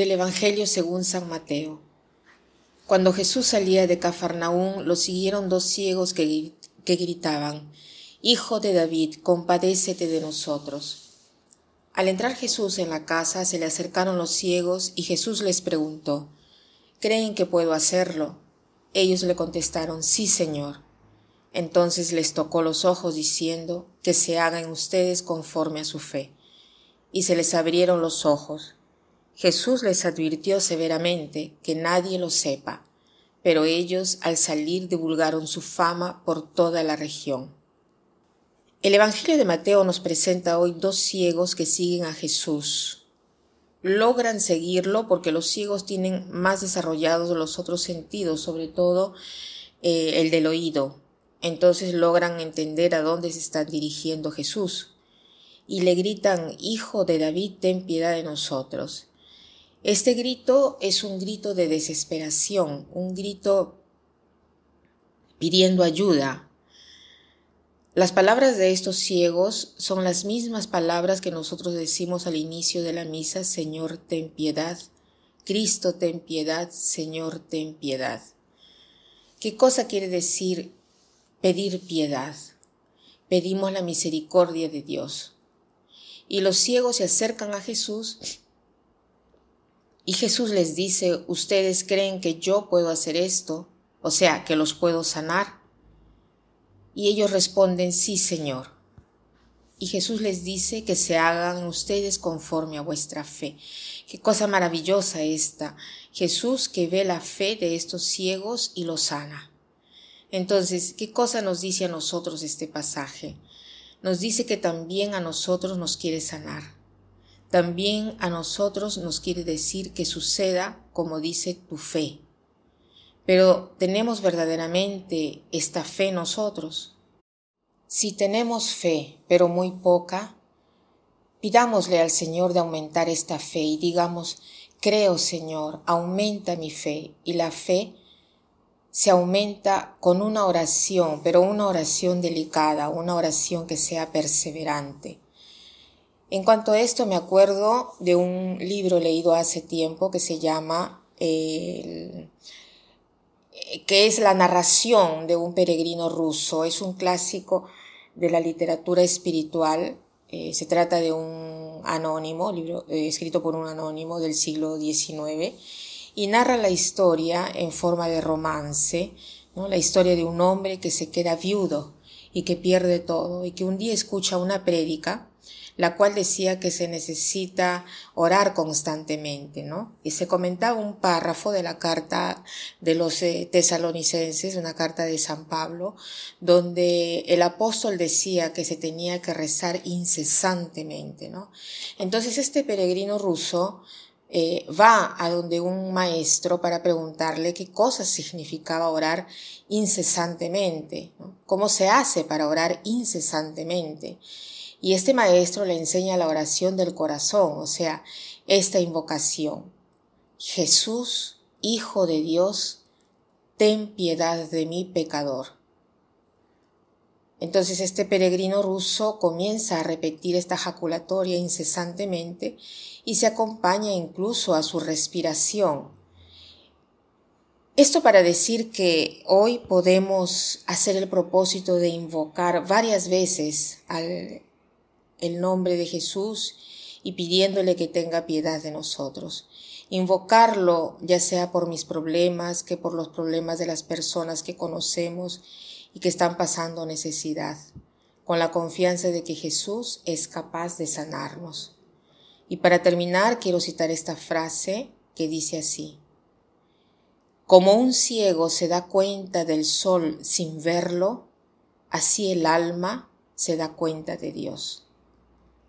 Del Evangelio según San Mateo. Cuando Jesús salía de Cafarnaún, lo siguieron dos ciegos que, que gritaban, Hijo de David, compadécete de nosotros. Al entrar Jesús en la casa, se le acercaron los ciegos y Jesús les preguntó, ¿Creen que puedo hacerlo? Ellos le contestaron, Sí, Señor. Entonces les tocó los ojos diciendo, Que se hagan ustedes conforme a su fe. Y se les abrieron los ojos Jesús les advirtió severamente que nadie lo sepa, pero ellos al salir divulgaron su fama por toda la región. El Evangelio de Mateo nos presenta hoy dos ciegos que siguen a Jesús. Logran seguirlo porque los ciegos tienen más desarrollados los otros sentidos, sobre todo eh, el del oído. Entonces logran entender a dónde se está dirigiendo Jesús. Y le gritan, Hijo de David, ten piedad de nosotros. Este grito es un grito de desesperación, un grito pidiendo ayuda. Las palabras de estos ciegos son las mismas palabras que nosotros decimos al inicio de la misa, Señor, ten piedad, Cristo, ten piedad, Señor, ten piedad. ¿Qué cosa quiere decir pedir piedad? Pedimos la misericordia de Dios. Y los ciegos se acercan a Jesús y Jesús les dice, ¿ustedes creen que yo puedo hacer esto? O sea, que los puedo sanar. Y ellos responden, sí, Señor. Y Jesús les dice que se hagan ustedes conforme a vuestra fe. Qué cosa maravillosa esta. Jesús que ve la fe de estos ciegos y los sana. Entonces, ¿qué cosa nos dice a nosotros este pasaje? Nos dice que también a nosotros nos quiere sanar también a nosotros nos quiere decir que suceda como dice tu fe. Pero ¿tenemos verdaderamente esta fe nosotros? Si tenemos fe, pero muy poca, pidámosle al Señor de aumentar esta fe y digamos, creo Señor, aumenta mi fe. Y la fe se aumenta con una oración, pero una oración delicada, una oración que sea perseverante. En cuanto a esto, me acuerdo de un libro leído hace tiempo que se llama, que es la narración de un peregrino ruso. Es un clásico de la literatura espiritual. Eh, se trata de un anónimo, libro eh, escrito por un anónimo del siglo XIX, y narra la historia en forma de romance, la historia de un hombre que se queda viudo y que pierde todo, y que un día escucha una prédica la cual decía que se necesita orar constantemente, ¿no? Y se comentaba un párrafo de la carta de los eh, tesalonicenses, una carta de San Pablo, donde el apóstol decía que se tenía que rezar incesantemente, ¿no? Entonces este peregrino ruso eh, va a donde un maestro para preguntarle qué cosa significaba orar incesantemente, ¿no? cómo se hace para orar incesantemente. Y este maestro le enseña la oración del corazón, o sea, esta invocación. Jesús, Hijo de Dios, ten piedad de mí pecador. Entonces este peregrino ruso comienza a repetir esta jaculatoria incesantemente y se acompaña incluso a su respiración. Esto para decir que hoy podemos hacer el propósito de invocar varias veces al el nombre de Jesús y pidiéndole que tenga piedad de nosotros. Invocarlo ya sea por mis problemas que por los problemas de las personas que conocemos y que están pasando necesidad, con la confianza de que Jesús es capaz de sanarnos. Y para terminar quiero citar esta frase que dice así. Como un ciego se da cuenta del sol sin verlo, así el alma se da cuenta de Dios.